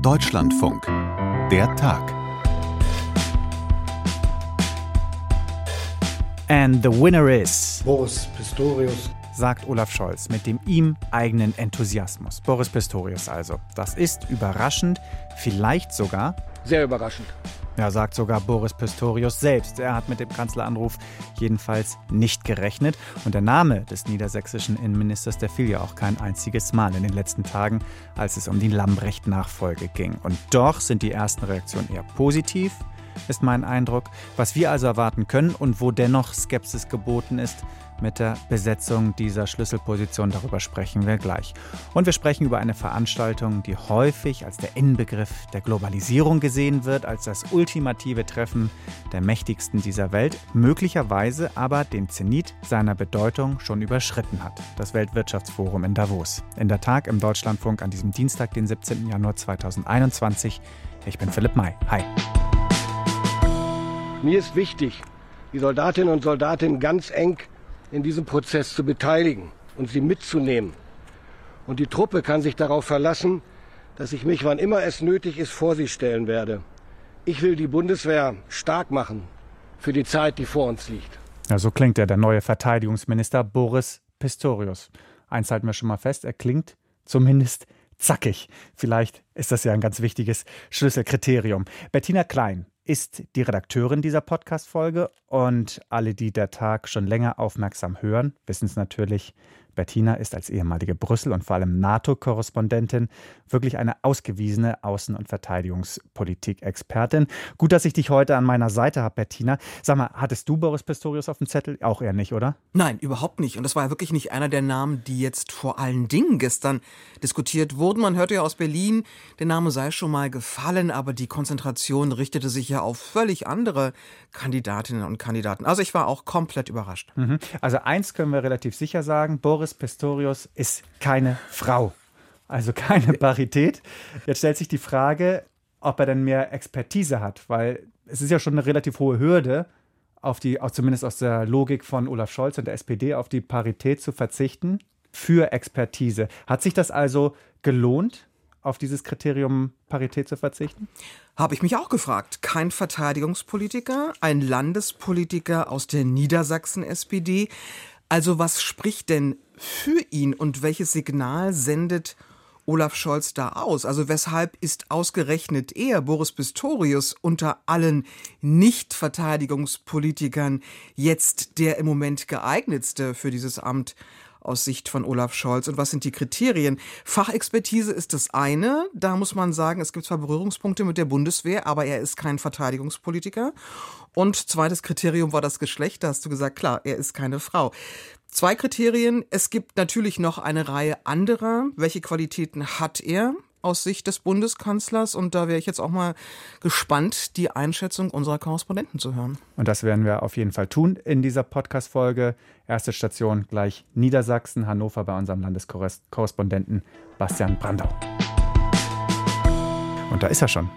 Deutschlandfunk. Der Tag. And the winner is Boris Pistorius. sagt Olaf Scholz mit dem ihm eigenen Enthusiasmus. Boris Pistorius also. Das ist überraschend, vielleicht sogar Sehr überraschend. Ja, sagt sogar Boris Pistorius selbst. Er hat mit dem Kanzleranruf jedenfalls nicht gerechnet. Und der Name des niedersächsischen Innenministers, der fiel ja auch kein einziges Mal in den letzten Tagen, als es um die Lambrecht-Nachfolge ging. Und doch sind die ersten Reaktionen eher positiv, ist mein Eindruck. Was wir also erwarten können und wo dennoch Skepsis geboten ist, mit der Besetzung dieser Schlüsselposition. Darüber sprechen wir gleich. Und wir sprechen über eine Veranstaltung, die häufig als der Inbegriff der Globalisierung gesehen wird, als das ultimative Treffen der Mächtigsten dieser Welt, möglicherweise aber den Zenit seiner Bedeutung schon überschritten hat. Das Weltwirtschaftsforum in Davos. In der Tag im Deutschlandfunk an diesem Dienstag, den 17. Januar 2021. Ich bin Philipp May. Hi. Mir ist wichtig, die Soldatinnen und Soldaten ganz eng in diesem Prozess zu beteiligen und sie mitzunehmen. Und die Truppe kann sich darauf verlassen, dass ich mich, wann immer es nötig ist, vor sie stellen werde. Ich will die Bundeswehr stark machen für die Zeit, die vor uns liegt. Ja, so klingt er, der neue Verteidigungsminister Boris Pistorius. Eins halten wir schon mal fest, er klingt zumindest zackig. Vielleicht ist das ja ein ganz wichtiges Schlüsselkriterium. Bettina Klein ist die Redakteurin dieser Podcast-Folge und alle, die der Tag schon länger aufmerksam hören, wissen es natürlich. Bettina ist als ehemalige Brüssel- und vor allem NATO-Korrespondentin wirklich eine ausgewiesene Außen- und Verteidigungspolitik-Expertin. Gut, dass ich dich heute an meiner Seite habe, Bettina. Sag mal, hattest du Boris Pistorius auf dem Zettel? Auch eher nicht, oder? Nein, überhaupt nicht. Und das war ja wirklich nicht einer der Namen, die jetzt vor allen Dingen gestern diskutiert wurden. Man hörte ja aus Berlin, der Name sei schon mal gefallen, aber die Konzentration richtete sich ja auf völlig andere Kandidatinnen und Kandidaten. Also ich war auch komplett überrascht. Mhm. Also eins können wir relativ sicher sagen, Boris Pistorius ist keine Frau. Also keine Parität. Jetzt stellt sich die Frage, ob er denn mehr Expertise hat, weil es ist ja schon eine relativ hohe Hürde, auf die, auch zumindest aus der Logik von Olaf Scholz und der SPD, auf die Parität zu verzichten für Expertise. Hat sich das also gelohnt, auf dieses Kriterium Parität zu verzichten? Habe ich mich auch gefragt. Kein Verteidigungspolitiker, ein Landespolitiker aus der Niedersachsen-SPD. Also was spricht denn für ihn und welches Signal sendet Olaf Scholz da aus? Also weshalb ist ausgerechnet er, Boris Pistorius, unter allen Nicht-Verteidigungspolitikern jetzt der im Moment geeignetste für dieses Amt? Aus Sicht von Olaf Scholz und was sind die Kriterien? Fachexpertise ist das eine. Da muss man sagen, es gibt zwar Berührungspunkte mit der Bundeswehr, aber er ist kein Verteidigungspolitiker. Und zweites Kriterium war das Geschlecht. Da hast du gesagt, klar, er ist keine Frau. Zwei Kriterien. Es gibt natürlich noch eine Reihe anderer. Welche Qualitäten hat er? Aus Sicht des Bundeskanzlers. Und da wäre ich jetzt auch mal gespannt, die Einschätzung unserer Korrespondenten zu hören. Und das werden wir auf jeden Fall tun in dieser Podcast-Folge. Erste Station gleich Niedersachsen, Hannover bei unserem Landeskorrespondenten Bastian Brandau. Und da ist er schon.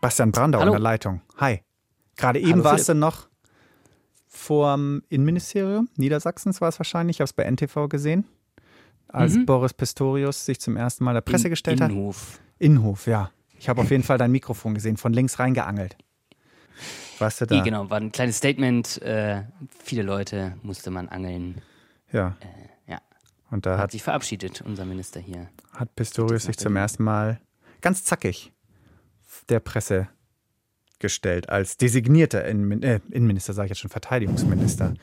Bastian Brandau Hallo. in der Leitung. Hi. Gerade eben Hallo, warst du noch vorm Innenministerium Niedersachsens, war es wahrscheinlich. Ich habe es bei NTV gesehen als mhm. Boris Pistorius sich zum ersten Mal der Presse In, gestellt hat. Innenhof. Innenhof, ja. Ich habe auf jeden Fall dein Mikrofon gesehen, von links reingeangelt. Warst du da? Ja, genau, war ein kleines Statement. Äh, viele Leute musste man angeln. Ja. Äh, ja. Und da hat, hat sich verabschiedet, unser Minister hier. Hat Pistorius sich zum ersten Mal ganz zackig der Presse gestellt als designierter Innen äh, Innenminister, sage ich jetzt schon, Verteidigungsminister.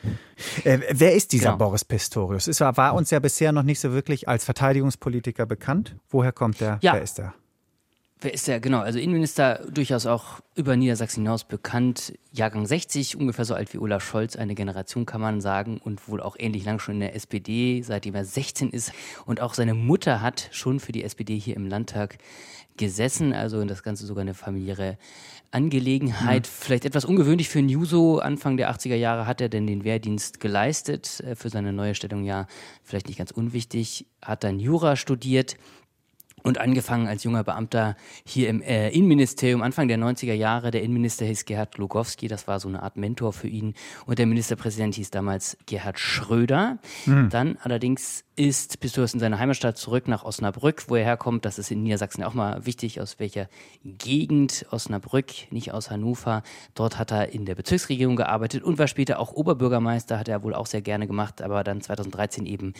Äh, wer ist dieser genau. Boris Pistorius? War, war, uns ja bisher noch nicht so wirklich als Verteidigungspolitiker bekannt. Woher kommt der? Ja. Wer ist er? Wer ist der? Genau, also Innenminister durchaus auch über Niedersachsen hinaus bekannt. Jahrgang 60, ungefähr so alt wie Olaf Scholz, eine Generation kann man sagen und wohl auch ähnlich lang schon in der SPD, seitdem er 16 ist. Und auch seine Mutter hat schon für die SPD hier im Landtag gesessen, also das Ganze sogar eine familiäre Angelegenheit. Mhm. Vielleicht etwas ungewöhnlich für Juso. Anfang der 80er Jahre hat er denn den Wehrdienst geleistet. Äh, für seine neue Stellung ja vielleicht nicht ganz unwichtig. Hat dann Jura studiert und angefangen als junger Beamter hier im äh, Innenministerium Anfang der 90er Jahre. Der Innenminister hieß Gerhard Lugowski, das war so eine Art Mentor für ihn. Und der Ministerpräsident hieß damals Gerhard Schröder. Mhm. Dann allerdings ist Pistorius in seine Heimatstadt zurück nach Osnabrück, wo er herkommt. Das ist in Niedersachsen auch mal wichtig, aus welcher Gegend. Osnabrück, nicht aus Hannover. Dort hat er in der Bezirksregierung gearbeitet und war später auch Oberbürgermeister, hat er wohl auch sehr gerne gemacht, aber dann 2013 eben,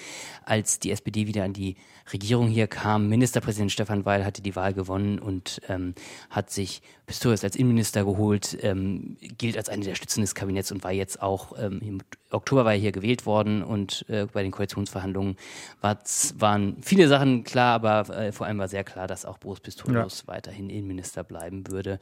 als die SPD wieder an die Regierung hier kam, Ministerpräsident Stefan Weil hatte die Wahl gewonnen und ähm, hat sich Pistorius als Innenminister geholt, ähm, gilt als eine der Stützen des Kabinetts und war jetzt auch, ähm, im Oktober war er hier gewählt worden und äh, bei den Koalitionsverhandlungen waren viele Sachen klar, aber äh, vor allem war sehr klar, dass auch Boris Pistorius ja. weiterhin Innenminister bleiben würde.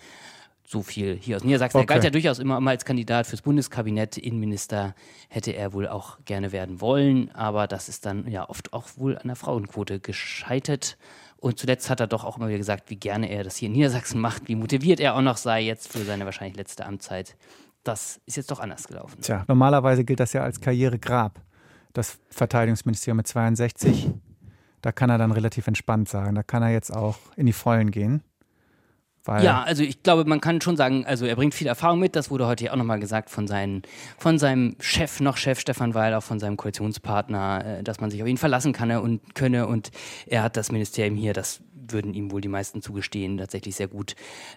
So viel hier aus Niedersachsen. Okay. Er galt ja durchaus immer mal als Kandidat fürs Bundeskabinett. Innenminister hätte er wohl auch gerne werden wollen, aber das ist dann ja oft auch wohl an der Frauenquote gescheitert. Und zuletzt hat er doch auch immer wieder gesagt, wie gerne er das hier in Niedersachsen macht, wie motiviert er auch noch sei jetzt für seine wahrscheinlich letzte Amtszeit. Das ist jetzt doch anders gelaufen. Tja, normalerweise gilt das ja als Karrieregrab das Verteidigungsministerium mit 62. Da kann er dann relativ entspannt sagen. Da kann er jetzt auch in die Vollen gehen. Ja, also ich glaube, man kann schon sagen, also er bringt viel Erfahrung mit. Das wurde heute auch nochmal gesagt von, seinen, von seinem Chef, noch Chef Stefan Weil, auch von seinem Koalitionspartner, äh, dass man sich auf ihn verlassen kann und könne. Und er hat das Ministerium hier, das würden ihm wohl die meisten zugestehen, tatsächlich sehr gut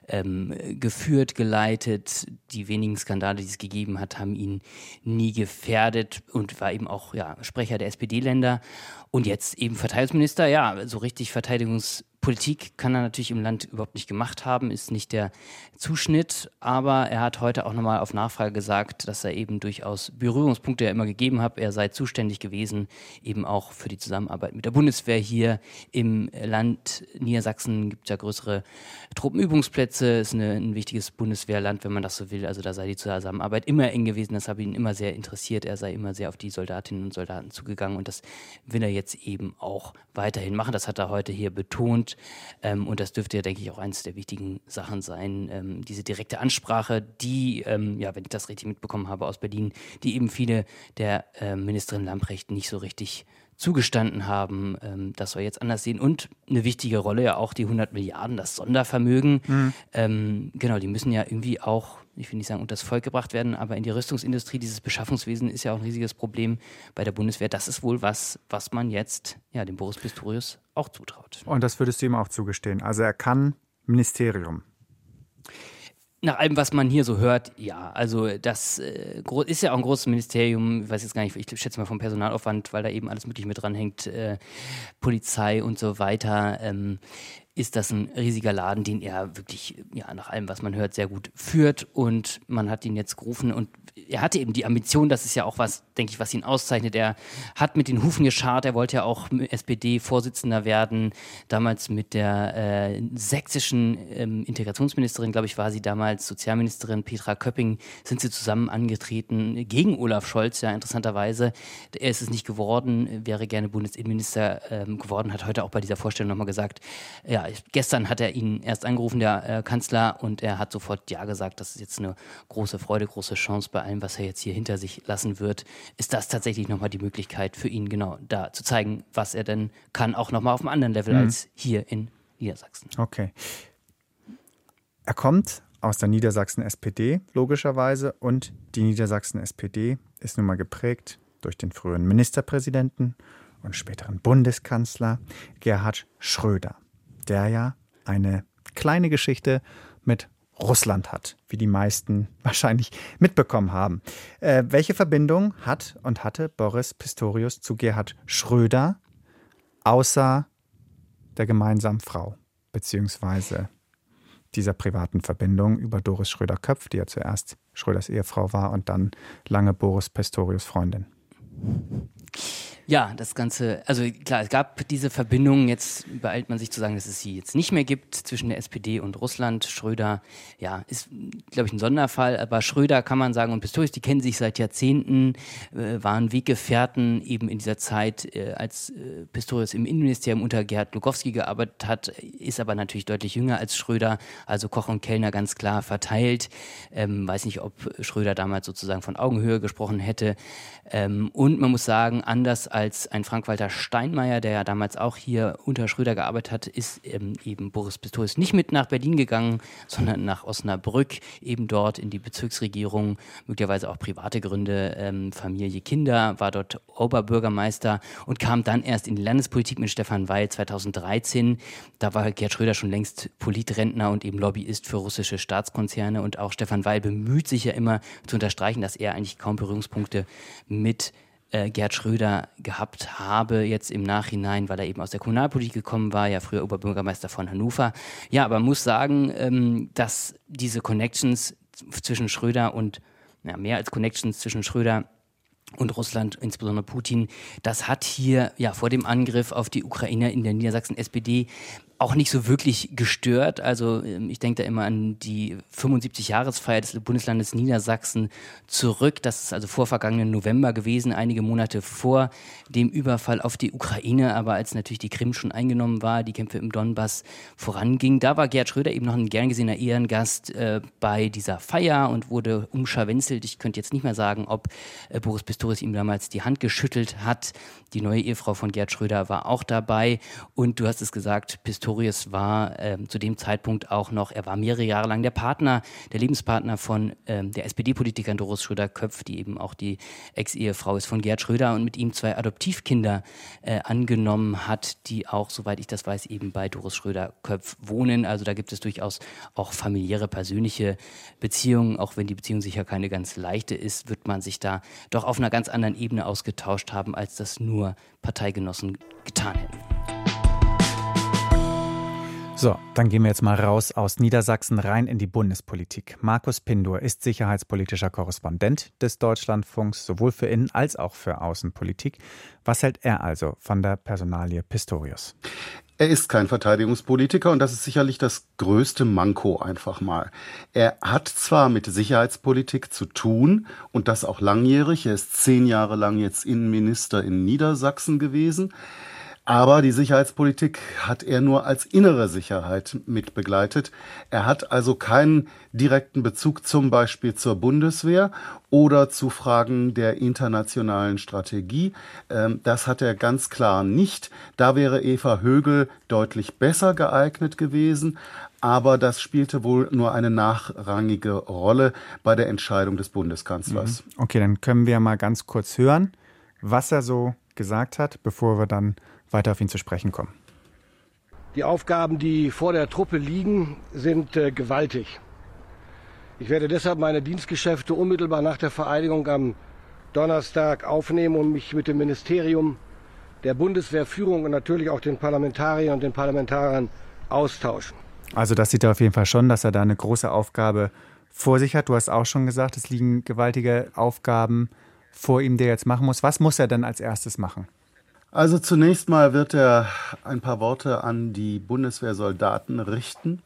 ähm, geführt, geleitet. Die wenigen Skandale, die es gegeben hat, haben ihn nie gefährdet und war eben auch ja, Sprecher der SPD-Länder. Und jetzt eben Verteidigungsminister, ja, so richtig Verteidigungs Politik kann er natürlich im Land überhaupt nicht gemacht haben, ist nicht der Zuschnitt, aber er hat heute auch nochmal auf Nachfrage gesagt, dass er eben durchaus Berührungspunkte ja immer gegeben hat. Er sei zuständig gewesen, eben auch für die Zusammenarbeit mit der Bundeswehr hier im Land Niedersachsen gibt es ja größere Truppenübungsplätze, ist eine, ein wichtiges Bundeswehrland, wenn man das so will. Also da sei die Zusammenarbeit immer eng gewesen, das habe ihn immer sehr interessiert. Er sei immer sehr auf die Soldatinnen und Soldaten zugegangen und das will er jetzt eben auch weiterhin machen. Das hat er heute hier betont. Ähm, und das dürfte ja, denke ich, auch eines der wichtigen Sachen sein. Ähm, diese direkte Ansprache, die, ähm, ja, wenn ich das richtig mitbekommen habe aus Berlin, die eben viele der äh, Ministerin Lamprecht nicht so richtig zugestanden haben. Ähm, das soll jetzt anders sehen. Und eine wichtige Rolle ja auch die 100 Milliarden, das Sondervermögen. Mhm. Ähm, genau, die müssen ja irgendwie auch, ich will nicht sagen, unter das Volk gebracht werden, aber in die Rüstungsindustrie, dieses Beschaffungswesen ist ja auch ein riesiges Problem bei der Bundeswehr. Das ist wohl was, was man jetzt ja, dem Boris Pistorius auch zutraut. Und das würdest du ihm auch zugestehen. Also er kann Ministerium. Nach allem, was man hier so hört, ja. Also das äh, ist ja auch ein großes Ministerium, ich weiß jetzt gar nicht, ich schätze mal vom Personalaufwand, weil da eben alles Mögliche mit dranhängt, äh, Polizei und so weiter. Ähm, ist das ein riesiger Laden, den er wirklich, ja, nach allem, was man hört, sehr gut führt. Und man hat ihn jetzt gerufen und er hatte eben die Ambition, das ist ja auch was, denke ich, was ihn auszeichnet. Er hat mit den Hufen geschart, er wollte ja auch SPD-Vorsitzender werden. Damals mit der äh, sächsischen ähm, Integrationsministerin, glaube ich, war sie damals Sozialministerin Petra Köpping, sind sie zusammen angetreten gegen Olaf Scholz, ja, interessanterweise. Er ist es nicht geworden, wäre gerne Bundesinnenminister ähm, geworden, hat heute auch bei dieser Vorstellung nochmal gesagt, ja, gestern hat er ihn erst angerufen, der äh, Kanzler, und er hat sofort Ja gesagt. Das ist jetzt eine große Freude, große Chance bei allem, was er jetzt hier hinter sich lassen wird. Ist das tatsächlich nochmal die Möglichkeit für ihn, genau da zu zeigen, was er denn kann, auch nochmal auf einem anderen Level mhm. als hier in Niedersachsen. Okay. Er kommt aus der Niedersachsen SPD, logischerweise, und die Niedersachsen SPD ist nun mal geprägt durch den früheren Ministerpräsidenten und späteren Bundeskanzler Gerhard Schröder der ja eine kleine Geschichte mit Russland hat, wie die meisten wahrscheinlich mitbekommen haben. Äh, welche Verbindung hat und hatte Boris Pistorius zu Gerhard Schröder, außer der gemeinsamen Frau, beziehungsweise dieser privaten Verbindung über Doris Schröder-Köpf, die ja zuerst Schröders Ehefrau war und dann lange Boris Pistorius Freundin? Ja, das Ganze, also klar, es gab diese Verbindung, jetzt beeilt man sich zu sagen, dass es sie jetzt nicht mehr gibt zwischen der SPD und Russland. Schröder, ja, ist, glaube ich, ein Sonderfall, aber Schröder kann man sagen und Pistorius, die kennen sich seit Jahrzehnten, äh, waren Weggefährten eben in dieser Zeit, äh, als äh, Pistorius im Innenministerium unter Gerhard Lukowski gearbeitet hat, ist aber natürlich deutlich jünger als Schröder, also Koch und Kellner ganz klar verteilt. Ähm, weiß nicht, ob Schröder damals sozusagen von Augenhöhe gesprochen hätte. Ähm, und man muss sagen, anders als ein Frank-Walter Steinmeier, der ja damals auch hier unter Schröder gearbeitet hat, ist ähm, eben Boris Pistorius nicht mit nach Berlin gegangen, sondern nach Osnabrück, eben dort in die Bezirksregierung, möglicherweise auch private Gründe, ähm, Familie, Kinder, war dort Oberbürgermeister und kam dann erst in die Landespolitik mit Stefan Weil 2013. Da war Gerd Schröder schon längst Politrentner und eben Lobbyist für russische Staatskonzerne und auch Stefan Weil bemüht sich ja immer zu unterstreichen, dass er eigentlich kaum Berührungspunkte mit äh, Gerd Schröder gehabt habe, jetzt im Nachhinein, weil er eben aus der Kommunalpolitik gekommen war, ja früher Oberbürgermeister von Hannover. Ja, aber man muss sagen, ähm, dass diese Connections zwischen Schröder und, ja, mehr als Connections zwischen Schröder und Russland, insbesondere Putin, das hat hier ja vor dem Angriff auf die Ukraine in der Niedersachsen SPD auch nicht so wirklich gestört. Also ähm, ich denke da immer an die 75-Jahresfeier des Bundeslandes Niedersachsen zurück. Das ist also vor vergangenen November gewesen, einige Monate vor dem Überfall auf die Ukraine. Aber als natürlich die Krim schon eingenommen war, die Kämpfe im Donbass vorangingen, da war Gerd Schröder eben noch ein gern gesehener Ehrengast äh, bei dieser Feier und wurde umscharwenzelt. Ich könnte jetzt nicht mehr sagen, ob äh, Boris Pistorius ihm damals die Hand geschüttelt hat. Die neue Ehefrau von Gerd Schröder war auch dabei. Und du hast es gesagt, Pistorius war äh, zu dem Zeitpunkt auch noch, er war mehrere Jahre lang der Partner, der Lebenspartner von ähm, der SPD-Politikerin Doris Schröder-Köpf, die eben auch die Ex-Ehefrau ist von Gerd Schröder und mit ihm zwei Adoptivkinder äh, angenommen hat, die auch, soweit ich das weiß, eben bei Doris Schröder-Köpf wohnen. Also da gibt es durchaus auch familiäre, persönliche Beziehungen. Auch wenn die Beziehung sicher keine ganz leichte ist, wird man sich da doch auf einer ganz anderen Ebene ausgetauscht haben, als das nur Parteigenossen getan hätten. So, dann gehen wir jetzt mal raus aus Niedersachsen rein in die Bundespolitik. Markus Pindur ist sicherheitspolitischer Korrespondent des Deutschlandfunks, sowohl für Innen- als auch für Außenpolitik. Was hält er also von der Personalie Pistorius? Er ist kein Verteidigungspolitiker und das ist sicherlich das größte Manko einfach mal. Er hat zwar mit Sicherheitspolitik zu tun und das auch langjährig. Er ist zehn Jahre lang jetzt Innenminister in Niedersachsen gewesen. Aber die Sicherheitspolitik hat er nur als innere Sicherheit mit begleitet. Er hat also keinen direkten Bezug zum Beispiel zur Bundeswehr oder zu Fragen der internationalen Strategie. Ähm, das hat er ganz klar nicht. Da wäre Eva Högel deutlich besser geeignet gewesen. Aber das spielte wohl nur eine nachrangige Rolle bei der Entscheidung des Bundeskanzlers. Mhm. Okay, dann können wir mal ganz kurz hören, was er so gesagt hat, bevor wir dann weiter auf ihn zu sprechen kommen. Die Aufgaben, die vor der Truppe liegen, sind äh, gewaltig. Ich werde deshalb meine Dienstgeschäfte unmittelbar nach der Vereidigung am Donnerstag aufnehmen und mich mit dem Ministerium der Bundeswehrführung und natürlich auch den Parlamentariern und den Parlamentariern austauschen. Also das sieht er auf jeden Fall schon, dass er da eine große Aufgabe vor sich hat. Du hast auch schon gesagt, es liegen gewaltige Aufgaben vor ihm, die er jetzt machen muss. Was muss er denn als erstes machen? Also zunächst mal wird er ein paar Worte an die Bundeswehrsoldaten richten.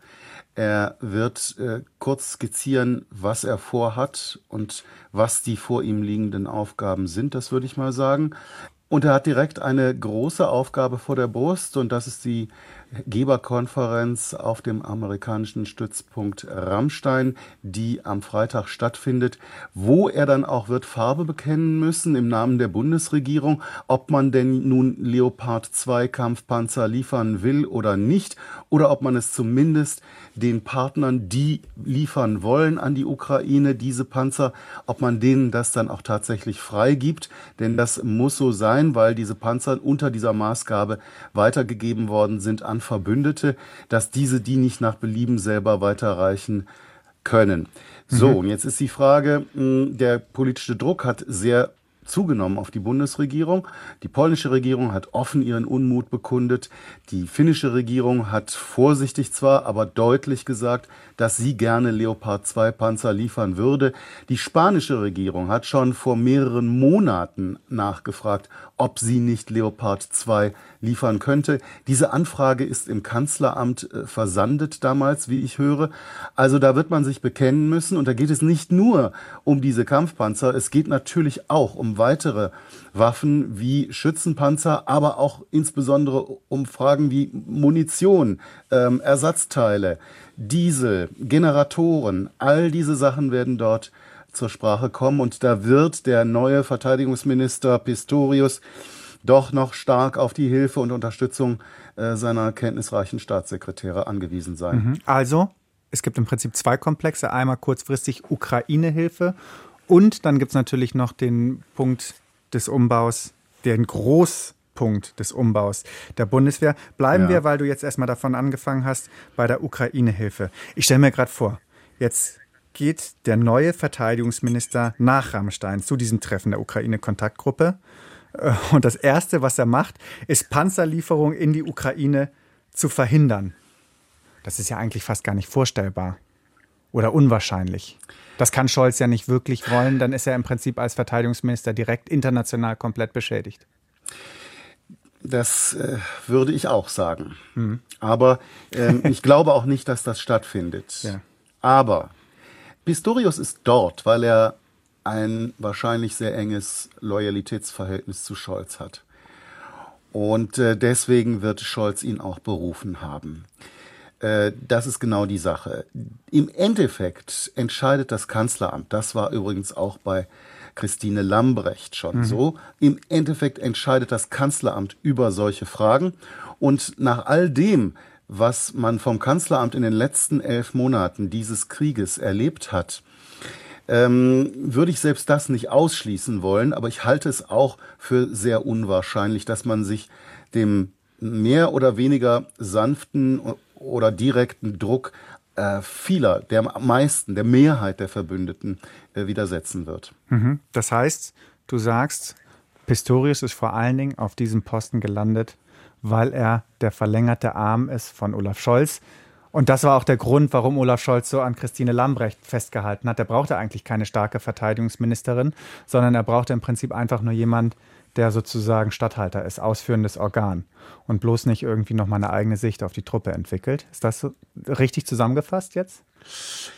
Er wird äh, kurz skizzieren, was er vorhat und was die vor ihm liegenden Aufgaben sind, das würde ich mal sagen. Und er hat direkt eine große Aufgabe vor der Brust und das ist die Geberkonferenz auf dem amerikanischen Stützpunkt Rammstein, die am Freitag stattfindet, wo er dann auch wird Farbe bekennen müssen im Namen der Bundesregierung, ob man denn nun Leopard 2 Kampfpanzer liefern will oder nicht, oder ob man es zumindest den Partnern, die liefern wollen an die Ukraine, diese Panzer, ob man denen das dann auch tatsächlich freigibt, denn das muss so sein, weil diese Panzer unter dieser Maßgabe weitergegeben worden sind an Verbündete, dass diese die nicht nach Belieben selber weiterreichen können. So, mhm. und jetzt ist die Frage, der politische Druck hat sehr zugenommen auf die Bundesregierung. Die polnische Regierung hat offen ihren Unmut bekundet. Die finnische Regierung hat vorsichtig zwar, aber deutlich gesagt, dass sie gerne Leopard 2 Panzer liefern würde. Die spanische Regierung hat schon vor mehreren Monaten nachgefragt, ob sie nicht Leopard 2 liefern könnte. Diese Anfrage ist im Kanzleramt äh, versandet damals, wie ich höre. Also da wird man sich bekennen müssen und da geht es nicht nur um diese Kampfpanzer, es geht natürlich auch um weitere Waffen wie Schützenpanzer, aber auch insbesondere um Fragen wie Munition, ähm, Ersatzteile, Diesel, Generatoren, all diese Sachen werden dort zur Sprache kommen und da wird der neue Verteidigungsminister Pistorius doch noch stark auf die Hilfe und Unterstützung äh, seiner kenntnisreichen Staatssekretäre angewiesen sein. Mhm. Also, es gibt im Prinzip zwei Komplexe. Einmal kurzfristig Ukraine-Hilfe und dann gibt es natürlich noch den Punkt des Umbaus, den Großpunkt des Umbaus der Bundeswehr. Bleiben ja. wir, weil du jetzt erstmal davon angefangen hast, bei der Ukraine-Hilfe. Ich stelle mir gerade vor, jetzt geht der neue Verteidigungsminister nach Rammstein zu diesem Treffen der Ukraine-Kontaktgruppe. Äh, und das Erste, was er macht, ist Panzerlieferung in die Ukraine zu verhindern. Das ist ja eigentlich fast gar nicht vorstellbar oder unwahrscheinlich. Das kann Scholz ja nicht wirklich wollen, dann ist er im Prinzip als Verteidigungsminister direkt international komplett beschädigt. Das äh, würde ich auch sagen. Mhm. Aber ähm, ich glaube auch nicht, dass das stattfindet. Ja. Aber Pistorius ist dort, weil er ein wahrscheinlich sehr enges Loyalitätsverhältnis zu Scholz hat. Und äh, deswegen wird Scholz ihn auch berufen haben. Äh, das ist genau die Sache. Im Endeffekt entscheidet das Kanzleramt, das war übrigens auch bei Christine Lambrecht schon mhm. so, im Endeffekt entscheidet das Kanzleramt über solche Fragen. Und nach all dem, was man vom Kanzleramt in den letzten elf Monaten dieses Krieges erlebt hat, ähm, würde ich selbst das nicht ausschließen wollen, aber ich halte es auch für sehr unwahrscheinlich, dass man sich dem mehr oder weniger sanften oder direkten Druck äh, vieler, der meisten, der Mehrheit der Verbündeten äh, widersetzen wird. Mhm. Das heißt, du sagst, Pistorius ist vor allen Dingen auf diesem Posten gelandet, weil er der verlängerte Arm ist von Olaf Scholz. Und das war auch der Grund, warum Olaf Scholz so an Christine Lambrecht festgehalten hat. Er brauchte eigentlich keine starke Verteidigungsministerin, sondern er brauchte im Prinzip einfach nur jemand, der sozusagen Statthalter ist, ausführendes Organ und bloß nicht irgendwie noch mal eine eigene Sicht auf die Truppe entwickelt. Ist das so richtig zusammengefasst jetzt?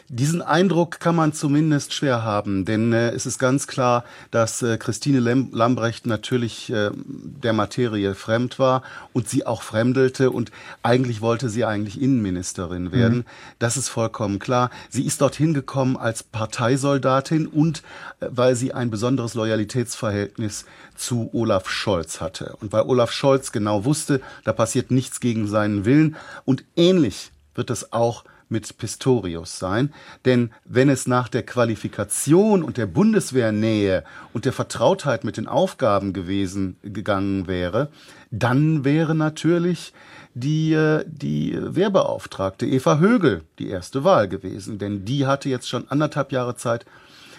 Diesen Eindruck kann man zumindest schwer haben, denn äh, es ist ganz klar, dass äh, Christine Lem Lambrecht natürlich äh, der Materie fremd war und sie auch fremdelte und eigentlich wollte sie eigentlich Innenministerin werden. Mhm. Das ist vollkommen klar. Sie ist dorthin gekommen als Parteisoldatin und äh, weil sie ein besonderes Loyalitätsverhältnis zu Olaf Scholz hatte und weil Olaf Scholz genau wusste, da passiert nichts gegen seinen Willen und ähnlich wird es auch mit Pistorius sein. Denn wenn es nach der Qualifikation und der Bundeswehrnähe und der Vertrautheit mit den Aufgaben gewesen gegangen wäre, dann wäre natürlich die, äh, die Wehrbeauftragte Eva Högel die erste Wahl gewesen. Denn die hatte jetzt schon anderthalb Jahre Zeit,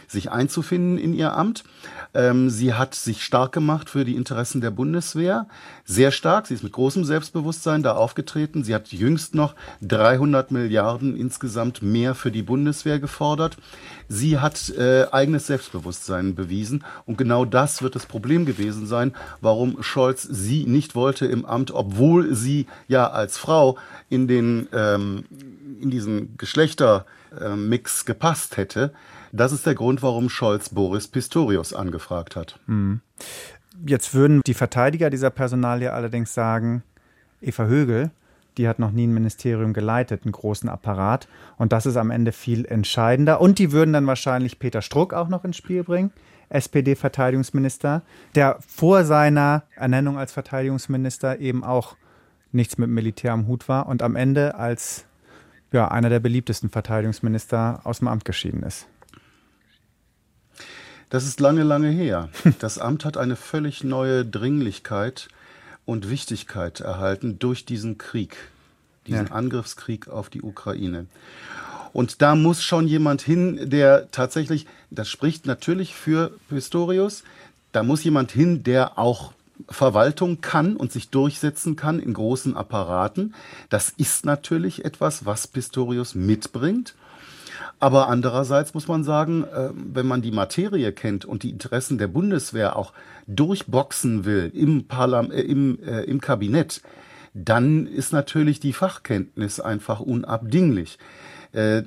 sich einzufinden in ihr Amt. Ähm, sie hat sich stark gemacht für die Interessen der Bundeswehr. Sehr stark. Sie ist mit großem Selbstbewusstsein da aufgetreten. Sie hat jüngst noch 300 Milliarden insgesamt mehr für die Bundeswehr gefordert. Sie hat äh, eigenes Selbstbewusstsein bewiesen. Und genau das wird das Problem gewesen sein, warum Scholz sie nicht wollte im Amt, obwohl sie ja als Frau in den, ähm, in diesen Geschlechtermix gepasst hätte. Das ist der Grund, warum Scholz Boris Pistorius angefragt hat. Mhm. Jetzt würden die Verteidiger dieser Personalie allerdings sagen, Eva Högel, die hat noch nie ein Ministerium geleitet, einen großen Apparat. Und das ist am Ende viel entscheidender. Und die würden dann wahrscheinlich Peter Struck auch noch ins Spiel bringen, SPD-Verteidigungsminister, der vor seiner Ernennung als Verteidigungsminister eben auch nichts mit Militär am Hut war und am Ende als ja, einer der beliebtesten Verteidigungsminister aus dem Amt geschieden ist. Das ist lange, lange her. Das Amt hat eine völlig neue Dringlichkeit und Wichtigkeit erhalten durch diesen Krieg, diesen ja. Angriffskrieg auf die Ukraine. Und da muss schon jemand hin, der tatsächlich, das spricht natürlich für Pistorius, da muss jemand hin, der auch Verwaltung kann und sich durchsetzen kann in großen Apparaten. Das ist natürlich etwas, was Pistorius mitbringt. Aber andererseits muss man sagen, äh, wenn man die Materie kennt und die Interessen der Bundeswehr auch durchboxen will im, Parlam äh, im, äh, im Kabinett, dann ist natürlich die Fachkenntnis einfach unabdinglich. Äh,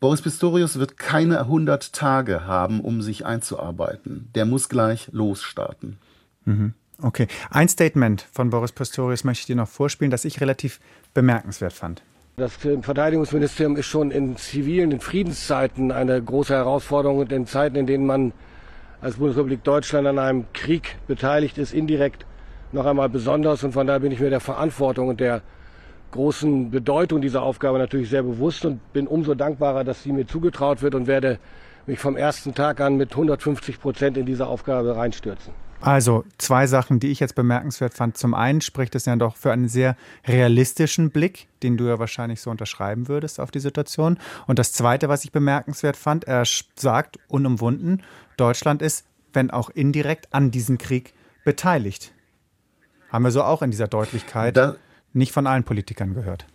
Boris Pistorius wird keine 100 Tage haben, um sich einzuarbeiten. Der muss gleich losstarten. Mhm. Okay. Ein Statement von Boris Pistorius möchte ich dir noch vorspielen, das ich relativ bemerkenswert fand. Das Verteidigungsministerium ist schon in zivilen, in Friedenszeiten eine große Herausforderung und in Zeiten, in denen man als Bundesrepublik Deutschland an einem Krieg beteiligt ist, indirekt noch einmal besonders. Und von daher bin ich mir der Verantwortung und der großen Bedeutung dieser Aufgabe natürlich sehr bewusst und bin umso dankbarer, dass sie mir zugetraut wird und werde mich vom ersten Tag an mit 150 Prozent in diese Aufgabe reinstürzen. Also zwei Sachen, die ich jetzt bemerkenswert fand. Zum einen spricht es ja doch für einen sehr realistischen Blick, den du ja wahrscheinlich so unterschreiben würdest auf die Situation. Und das Zweite, was ich bemerkenswert fand, er sagt unumwunden, Deutschland ist, wenn auch indirekt, an diesem Krieg beteiligt. Haben wir so auch in dieser Deutlichkeit da, nicht von allen Politikern gehört.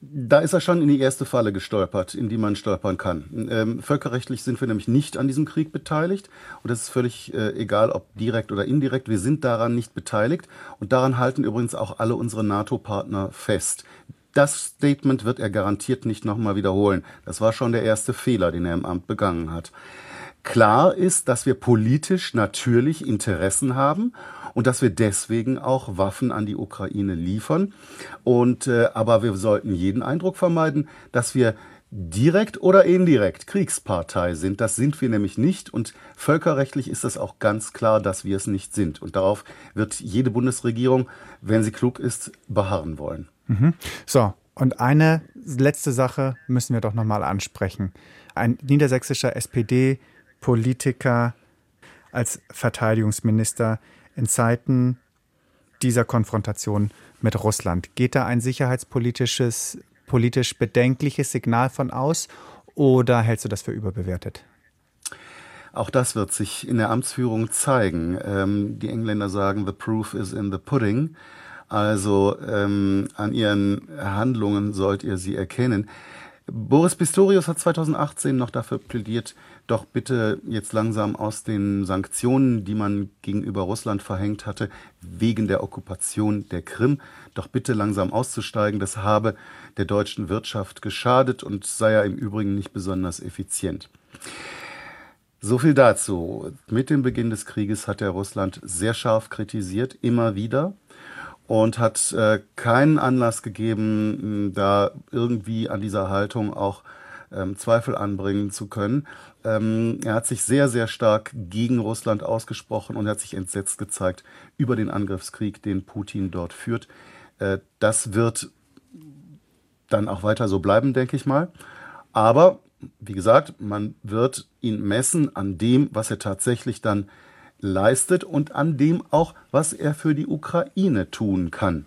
Da ist er schon in die erste Falle gestolpert, in die man stolpern kann. Ähm, völkerrechtlich sind wir nämlich nicht an diesem Krieg beteiligt. Und es ist völlig äh, egal, ob direkt oder indirekt. Wir sind daran nicht beteiligt. Und daran halten übrigens auch alle unsere NATO-Partner fest. Das Statement wird er garantiert nicht nochmal wiederholen. Das war schon der erste Fehler, den er im Amt begangen hat. Klar ist, dass wir politisch natürlich Interessen haben und dass wir deswegen auch Waffen an die Ukraine liefern. Und äh, aber wir sollten jeden Eindruck vermeiden, dass wir direkt oder indirekt Kriegspartei sind. Das sind wir nämlich nicht und völkerrechtlich ist das auch ganz klar, dass wir es nicht sind. Und darauf wird jede Bundesregierung, wenn sie klug ist, beharren wollen. Mhm. So, und eine letzte Sache müssen wir doch nochmal ansprechen. Ein niedersächsischer SPD-Politiker als Verteidigungsminister in Zeiten dieser Konfrontation mit Russland. Geht da ein sicherheitspolitisches, politisch bedenkliches Signal von aus oder hältst du das für überbewertet? Auch das wird sich in der Amtsführung zeigen. Ähm, die Engländer sagen, the proof is in the pudding. Also ähm, an ihren Handlungen sollt ihr sie erkennen. Boris Pistorius hat 2018 noch dafür plädiert, doch bitte jetzt langsam aus den Sanktionen, die man gegenüber Russland verhängt hatte, wegen der Okkupation der Krim, doch bitte langsam auszusteigen. Das habe der deutschen Wirtschaft geschadet und sei ja im Übrigen nicht besonders effizient. So viel dazu. Mit dem Beginn des Krieges hat er Russland sehr scharf kritisiert, immer wieder und hat äh, keinen Anlass gegeben, da irgendwie an dieser Haltung auch ähm, Zweifel anbringen zu können. Ähm, er hat sich sehr, sehr stark gegen Russland ausgesprochen und hat sich entsetzt gezeigt über den Angriffskrieg, den Putin dort führt. Äh, das wird dann auch weiter so bleiben, denke ich mal. Aber wie gesagt, man wird ihn messen an dem, was er tatsächlich dann leistet und an dem auch, was er für die Ukraine tun kann.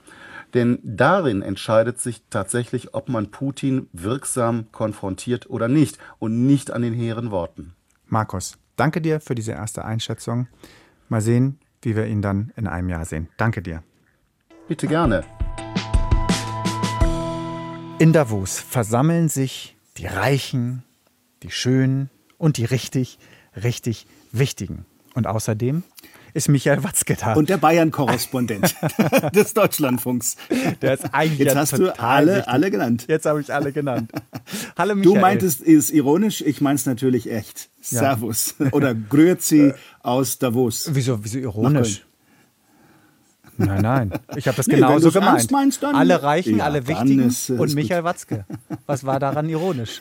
Denn darin entscheidet sich tatsächlich, ob man Putin wirksam konfrontiert oder nicht und nicht an den hehren Worten. Markus, danke dir für diese erste Einschätzung. Mal sehen, wie wir ihn dann in einem Jahr sehen. Danke dir. Bitte gerne. In Davos versammeln sich die Reichen, die Schönen und die richtig, richtig Wichtigen. Und außerdem ist Michael Watzke da. Und der Bayern-Korrespondent des Deutschlandfunks. Der ist eigentlich Jetzt hast du alle, alle genannt. Jetzt habe ich alle genannt. Hallo Michael. Du meintest, ist ironisch, ich meine es natürlich echt. Servus. Ja. Oder Grüezi aus Davos. Wieso, wieso ironisch? Nein, nein. Ich habe das nee, genauso gemeint. Meinst, alle Reichen, ja, alle Wichtigen und Michael gut. Watzke. Was war daran ironisch?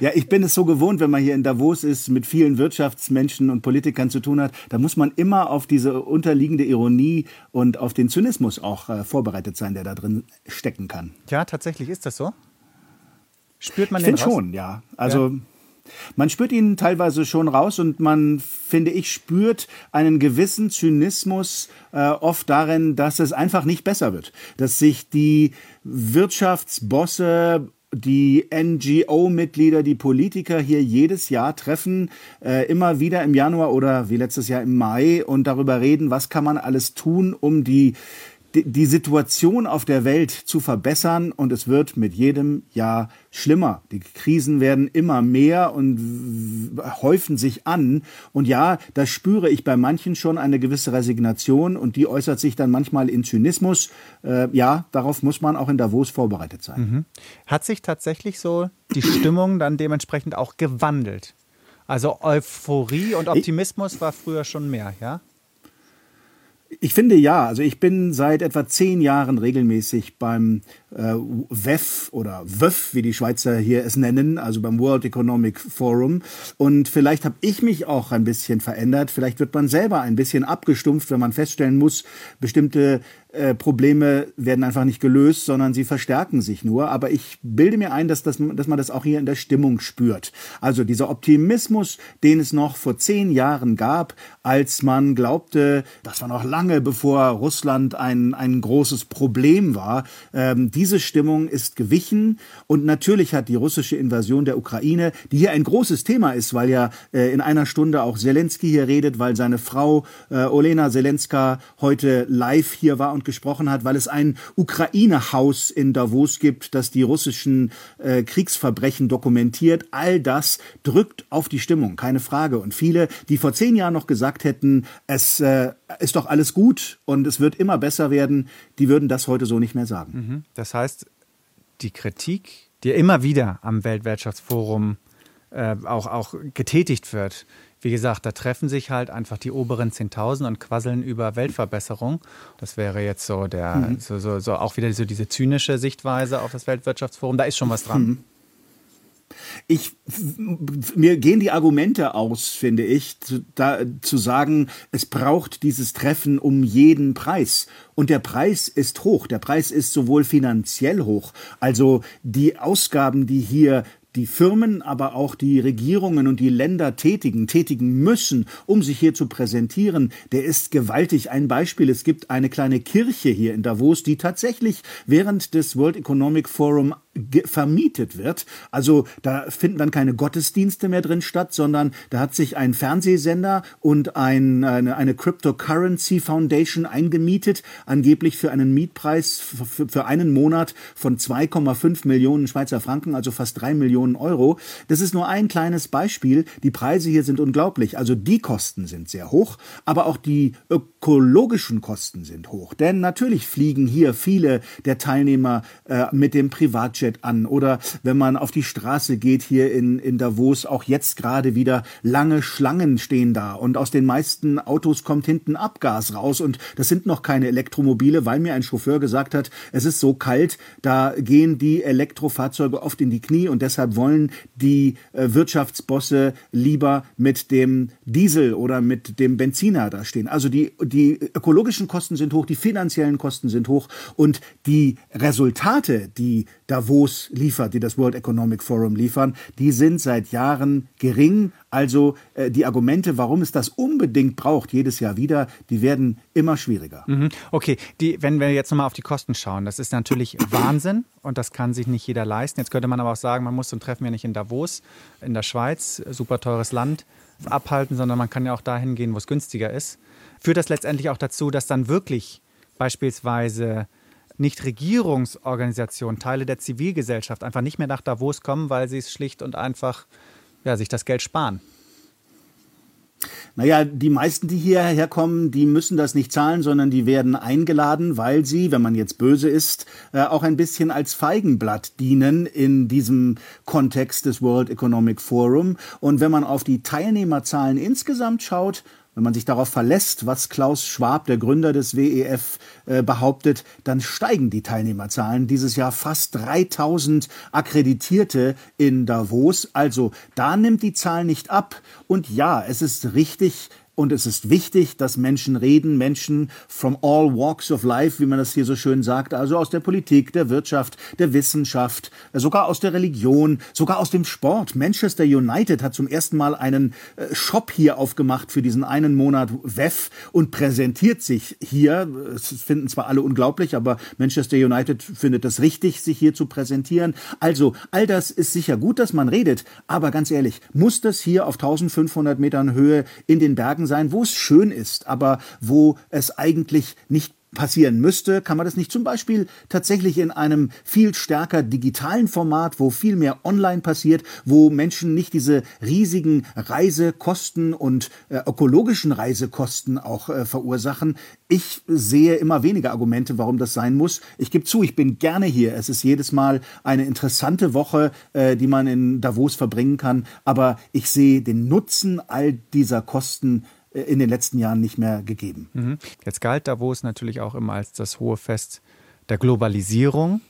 Ja, ich bin es so gewohnt, wenn man hier in Davos ist, mit vielen Wirtschaftsmenschen und Politikern zu tun hat, da muss man immer auf diese unterliegende Ironie und auf den Zynismus auch äh, vorbereitet sein, der da drin stecken kann. Ja, tatsächlich ist das so. Spürt man ich den raus? schon, ja. Also ja. Man spürt ihn teilweise schon raus und man, finde ich, spürt einen gewissen Zynismus äh, oft darin, dass es einfach nicht besser wird. Dass sich die Wirtschaftsbosse die NGO-Mitglieder, die Politiker hier jedes Jahr treffen, äh, immer wieder im Januar oder wie letztes Jahr im Mai und darüber reden, was kann man alles tun, um die die Situation auf der Welt zu verbessern und es wird mit jedem Jahr schlimmer. Die Krisen werden immer mehr und häufen sich an. Und ja, da spüre ich bei manchen schon eine gewisse Resignation und die äußert sich dann manchmal in Zynismus. Äh, ja, darauf muss man auch in Davos vorbereitet sein. Mhm. Hat sich tatsächlich so die Stimmung dann dementsprechend auch gewandelt? Also Euphorie und Optimismus war früher schon mehr, ja? Ich finde ja. Also ich bin seit etwa zehn Jahren regelmäßig beim äh, WEF oder WEF, wie die Schweizer hier es nennen, also beim World Economic Forum. Und vielleicht habe ich mich auch ein bisschen verändert. Vielleicht wird man selber ein bisschen abgestumpft, wenn man feststellen muss, bestimmte äh, Probleme werden einfach nicht gelöst, sondern sie verstärken sich nur. Aber ich bilde mir ein, dass, das, dass man das auch hier in der Stimmung spürt. Also dieser Optimismus, den es noch vor zehn Jahren gab, als man glaubte, das war noch lange bevor Russland ein, ein großes Problem war. Ähm, diese Stimmung ist gewichen. Und natürlich hat die russische Invasion der Ukraine, die hier ein großes Thema ist, weil ja äh, in einer Stunde auch Zelensky hier redet, weil seine Frau äh, Olena Zelenska heute live hier war und gesprochen hat, weil es ein Ukraine-Haus in Davos gibt, das die russischen äh, Kriegsverbrechen dokumentiert. All das drückt auf die Stimmung, keine Frage. Und viele, die vor zehn Jahren noch gesagt hätten, es äh, ist doch alles gut und es wird immer besser werden, die würden das heute so nicht mehr sagen. Mhm. Das heißt, die Kritik, die immer wieder am Weltwirtschaftsforum äh, auch, auch getätigt wird, wie gesagt, da treffen sich halt einfach die oberen 10.000 und quasseln über Weltverbesserung. Das wäre jetzt so der, mhm. so, so, so, auch wieder so diese zynische Sichtweise auf das Weltwirtschaftsforum. Da ist schon was dran. Mhm. Ich, mir gehen die Argumente aus, finde ich, zu, da, zu sagen, es braucht dieses Treffen um jeden Preis. Und der Preis ist hoch. Der Preis ist sowohl finanziell hoch, also die Ausgaben, die hier die Firmen, aber auch die Regierungen und die Länder tätigen, tätigen müssen, um sich hier zu präsentieren, der ist gewaltig. Ein Beispiel, es gibt eine kleine Kirche hier in Davos, die tatsächlich während des World Economic Forum vermietet wird. Also da finden dann keine Gottesdienste mehr drin statt, sondern da hat sich ein Fernsehsender und ein, eine, eine Cryptocurrency Foundation eingemietet, angeblich für einen Mietpreis für, für einen Monat von 2,5 Millionen Schweizer Franken, also fast drei Millionen Euro. Das ist nur ein kleines Beispiel. Die Preise hier sind unglaublich. Also die Kosten sind sehr hoch, aber auch die ökologischen Kosten sind hoch. Denn natürlich fliegen hier viele der Teilnehmer äh, mit dem Privatjet Snapchat an. Oder wenn man auf die Straße geht hier in, in Davos, auch jetzt gerade wieder lange Schlangen stehen da. Und aus den meisten Autos kommt hinten Abgas raus. Und das sind noch keine Elektromobile, weil mir ein Chauffeur gesagt hat, es ist so kalt, da gehen die Elektrofahrzeuge oft in die Knie. Und deshalb wollen die äh, Wirtschaftsbosse lieber mit dem Diesel oder mit dem Benziner da stehen. Also die, die ökologischen Kosten sind hoch, die finanziellen Kosten sind hoch. Und die Resultate, die Davos liefert, die das World Economic Forum liefern, die sind seit Jahren gering. Also äh, die Argumente, warum es das unbedingt braucht, jedes Jahr wieder, die werden immer schwieriger. Mhm. Okay, die, wenn wir jetzt nochmal auf die Kosten schauen, das ist natürlich Wahnsinn und das kann sich nicht jeder leisten. Jetzt könnte man aber auch sagen, man muss so ein Treffen ja nicht in Davos, in der Schweiz, super teures Land, abhalten, sondern man kann ja auch dahin gehen, wo es günstiger ist. Führt das letztendlich auch dazu, dass dann wirklich beispielsweise Nichtregierungsorganisationen, Teile der Zivilgesellschaft einfach nicht mehr nach Davos kommen, weil sie es schlicht und einfach ja, sich das Geld sparen. Naja, die meisten, die hierher kommen, die müssen das nicht zahlen, sondern die werden eingeladen, weil sie, wenn man jetzt böse ist, äh, auch ein bisschen als Feigenblatt dienen in diesem Kontext des World Economic Forum. Und wenn man auf die Teilnehmerzahlen insgesamt schaut, wenn man sich darauf verlässt, was Klaus Schwab, der Gründer des WEF, äh, behauptet, dann steigen die Teilnehmerzahlen. Dieses Jahr fast 3000 Akkreditierte in Davos. Also da nimmt die Zahl nicht ab. Und ja, es ist richtig, und es ist wichtig, dass Menschen reden, Menschen from all walks of life, wie man das hier so schön sagt, also aus der Politik, der Wirtschaft, der Wissenschaft, sogar aus der Religion, sogar aus dem Sport. Manchester United hat zum ersten Mal einen äh, Shop hier aufgemacht für diesen einen Monat WEF und präsentiert sich hier. Es finden zwar alle unglaublich, aber Manchester United findet es richtig, sich hier zu präsentieren. Also, all das ist sicher gut, dass man redet, aber ganz ehrlich, muss das hier auf 1500 Metern Höhe in den Bergen Lagen sein, wo es schön ist, aber wo es eigentlich nicht passieren müsste, kann man das nicht zum Beispiel tatsächlich in einem viel stärker digitalen Format, wo viel mehr online passiert, wo Menschen nicht diese riesigen Reisekosten und äh, ökologischen Reisekosten auch äh, verursachen. Ich sehe immer weniger Argumente, warum das sein muss. Ich gebe zu, ich bin gerne hier. Es ist jedes Mal eine interessante Woche, äh, die man in Davos verbringen kann. Aber ich sehe den Nutzen all dieser Kosten in den letzten Jahren nicht mehr gegeben. Mhm. Jetzt galt Davos natürlich auch immer als das hohe Fest der Globalisierung.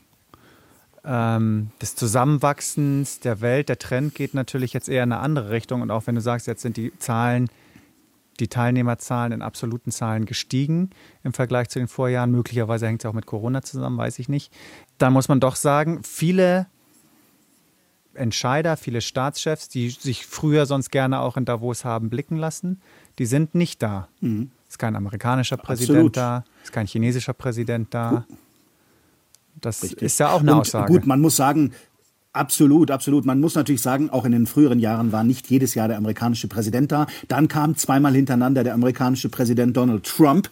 ähm, des Zusammenwachsens der Welt. Der Trend geht natürlich jetzt eher in eine andere Richtung. Und auch wenn du sagst, jetzt sind die Zahlen, die Teilnehmerzahlen in absoluten Zahlen gestiegen im Vergleich zu den Vorjahren. Möglicherweise hängt es auch mit Corona zusammen, weiß ich nicht. Dann muss man doch sagen, viele Entscheider, viele Staatschefs, die sich früher sonst gerne auch in Davos haben blicken lassen, die sind nicht da. Mhm. Ist kein amerikanischer Präsident Absolut. da, ist kein chinesischer Präsident da. Das Richtig. ist ja auch eine Und Aussage. Gut, man muss sagen, Absolut, absolut. Man muss natürlich sagen, auch in den früheren Jahren war nicht jedes Jahr der amerikanische Präsident da. Dann kam zweimal hintereinander der amerikanische Präsident Donald Trump,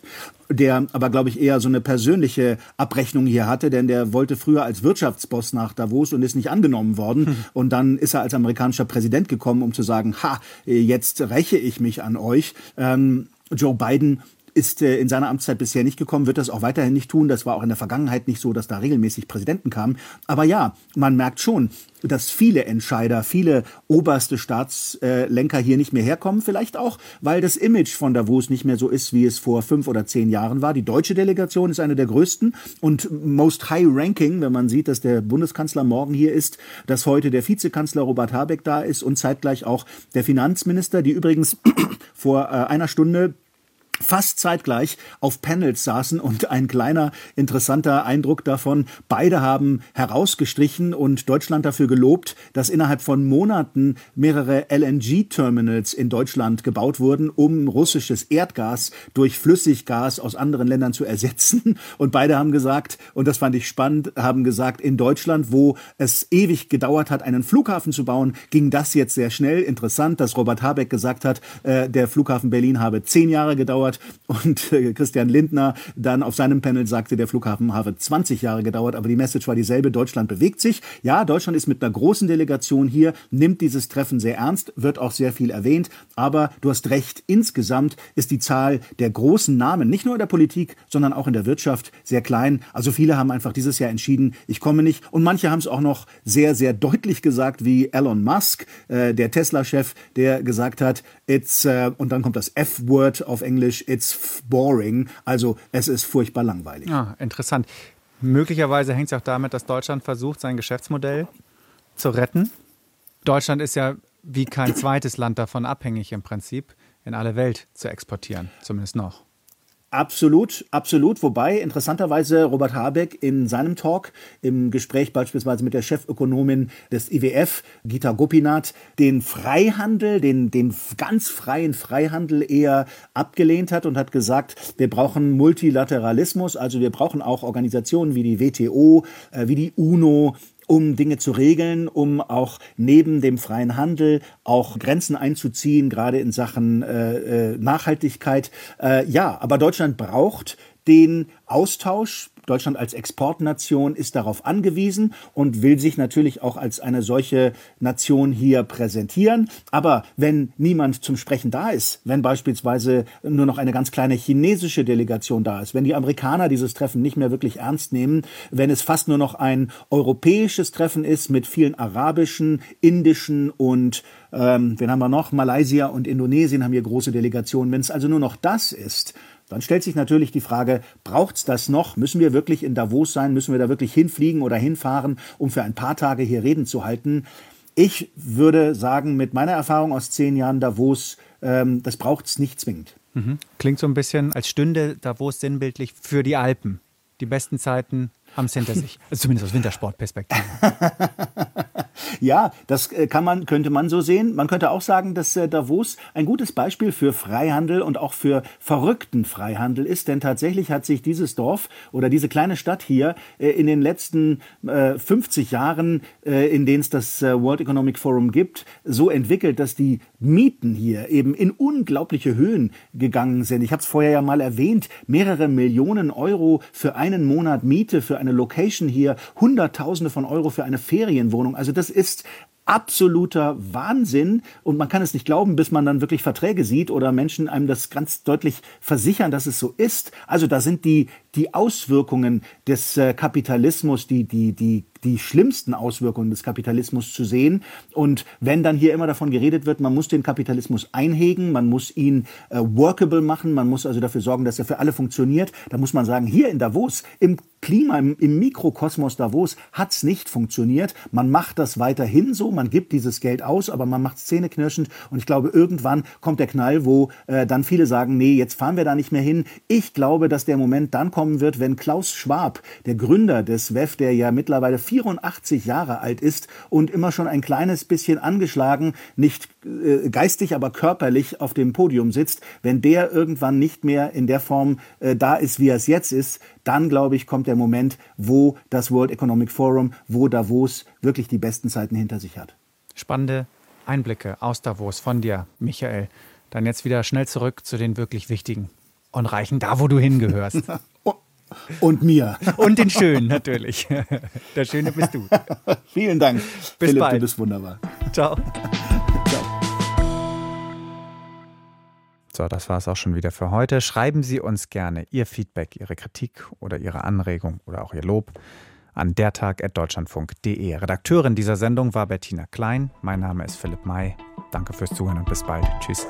der aber, glaube ich, eher so eine persönliche Abrechnung hier hatte, denn der wollte früher als Wirtschaftsboss nach Davos und ist nicht angenommen worden. Hm. Und dann ist er als amerikanischer Präsident gekommen, um zu sagen, ha, jetzt räche ich mich an euch. Ähm, Joe Biden ist äh, in seiner Amtszeit bisher nicht gekommen, wird das auch weiterhin nicht tun. Das war auch in der Vergangenheit nicht so, dass da regelmäßig Präsidenten kamen. Aber ja, man merkt schon, dass viele Entscheider, viele oberste Staatslenker hier nicht mehr herkommen. Vielleicht auch, weil das Image von Davos nicht mehr so ist, wie es vor fünf oder zehn Jahren war. Die deutsche Delegation ist eine der größten und most high ranking, wenn man sieht, dass der Bundeskanzler morgen hier ist, dass heute der Vizekanzler Robert Habeck da ist und zeitgleich auch der Finanzminister, die übrigens vor äh, einer Stunde fast zeitgleich auf Panels saßen und ein kleiner interessanter Eindruck davon, beide haben herausgestrichen und Deutschland dafür gelobt, dass innerhalb von Monaten mehrere LNG-Terminals in Deutschland gebaut wurden, um russisches Erdgas durch Flüssiggas aus anderen Ländern zu ersetzen. Und beide haben gesagt, und das fand ich spannend, haben gesagt, in Deutschland, wo es ewig gedauert hat, einen Flughafen zu bauen, ging das jetzt sehr schnell. Interessant, dass Robert Habeck gesagt hat, äh, der Flughafen Berlin habe zehn Jahre gedauert gedauert und äh, Christian Lindner dann auf seinem Panel sagte, der Flughafen habe 20 Jahre gedauert, aber die Message war dieselbe, Deutschland bewegt sich. Ja, Deutschland ist mit einer großen Delegation hier, nimmt dieses Treffen sehr ernst, wird auch sehr viel erwähnt, aber du hast recht, insgesamt ist die Zahl der großen Namen, nicht nur in der Politik, sondern auch in der Wirtschaft sehr klein. Also viele haben einfach dieses Jahr entschieden, ich komme nicht und manche haben es auch noch sehr, sehr deutlich gesagt, wie Elon Musk, äh, der Tesla-Chef, der gesagt hat, it's, äh, und dann kommt das F-Word auf Englisch, it's boring. Also es ist furchtbar langweilig. Ja, interessant. Möglicherweise hängt es auch damit, dass Deutschland versucht, sein Geschäftsmodell zu retten. Deutschland ist ja wie kein zweites Land davon abhängig im Prinzip, in alle Welt zu exportieren, zumindest noch. Absolut, absolut. Wobei interessanterweise Robert Habeck in seinem Talk im Gespräch beispielsweise mit der Chefökonomin des IWF, Gita Gopinath, den Freihandel, den, den ganz freien Freihandel eher abgelehnt hat und hat gesagt, wir brauchen Multilateralismus, also wir brauchen auch Organisationen wie die WTO, äh, wie die UNO, um Dinge zu regeln, um auch neben dem freien Handel auch Grenzen einzuziehen, gerade in Sachen äh, äh Nachhaltigkeit. Äh, ja, aber Deutschland braucht den Austausch Deutschland als Exportnation ist darauf angewiesen und will sich natürlich auch als eine solche Nation hier präsentieren. Aber wenn niemand zum Sprechen da ist, wenn beispielsweise nur noch eine ganz kleine chinesische Delegation da ist, wenn die Amerikaner dieses Treffen nicht mehr wirklich ernst nehmen, wenn es fast nur noch ein europäisches Treffen ist mit vielen arabischen, indischen und ähm, wen haben wir noch? Malaysia und Indonesien haben hier große Delegationen. Wenn es also nur noch das ist, dann stellt sich natürlich die Frage, braucht's das noch? Müssen wir wirklich in Davos sein? Müssen wir da wirklich hinfliegen oder hinfahren, um für ein paar Tage hier Reden zu halten? Ich würde sagen, mit meiner Erfahrung aus zehn Jahren Davos, ähm, das braucht's nicht zwingend. Mhm. Klingt so ein bisschen, als stünde Davos sinnbildlich für die Alpen. Die besten Zeiten haben es hinter sich. Also zumindest aus Wintersportperspektive. Ja, das äh, kann man, könnte man so sehen. Man könnte auch sagen, dass äh, Davos ein gutes Beispiel für Freihandel und auch für verrückten Freihandel ist, denn tatsächlich hat sich dieses Dorf oder diese kleine Stadt hier äh, in den letzten 50 Jahren, in denen es das World Economic Forum gibt, so entwickelt, dass die Mieten hier eben in unglaubliche Höhen gegangen sind. Ich habe es vorher ja mal erwähnt, mehrere Millionen Euro für einen Monat Miete für eine Location hier, Hunderttausende von Euro für eine Ferienwohnung. Also das ist absoluter Wahnsinn und man kann es nicht glauben, bis man dann wirklich Verträge sieht oder Menschen einem das ganz deutlich versichern, dass es so ist. Also da sind die die Auswirkungen des äh, Kapitalismus, die, die, die die schlimmsten Auswirkungen des Kapitalismus zu sehen. Und wenn dann hier immer davon geredet wird, man muss den Kapitalismus einhegen, man muss ihn äh, workable machen, man muss also dafür sorgen, dass er für alle funktioniert, da muss man sagen, hier in Davos, im Klima, im, im Mikrokosmos Davos hat's nicht funktioniert. Man macht das weiterhin so, man gibt dieses Geld aus, aber man macht zähneknirschend. Und ich glaube, irgendwann kommt der Knall, wo äh, dann viele sagen, nee, jetzt fahren wir da nicht mehr hin. Ich glaube, dass der Moment dann kommen wird, wenn Klaus Schwab, der Gründer des WEF, der ja mittlerweile 84 Jahre alt ist und immer schon ein kleines bisschen angeschlagen, nicht äh, geistig, aber körperlich auf dem Podium sitzt, wenn der irgendwann nicht mehr in der Form äh, da ist, wie er es jetzt ist, dann glaube ich, kommt der Moment, wo das World Economic Forum, wo Davos wirklich die besten Zeiten hinter sich hat. Spannende Einblicke aus Davos von dir, Michael. Dann jetzt wieder schnell zurück zu den wirklich wichtigen und reichen da, wo du hingehörst. Und mir. Und den Schönen natürlich. Der Schöne bist du. Vielen Dank. Bis Philipp, bald. du bist wunderbar. Ciao. So, das war es auch schon wieder für heute. Schreiben Sie uns gerne Ihr Feedback, Ihre Kritik oder Ihre Anregung oder auch Ihr Lob an dertag.deutschlandfunk.de. Redakteurin dieser Sendung war Bettina Klein. Mein Name ist Philipp May. Danke fürs Zuhören und bis bald. Tschüss.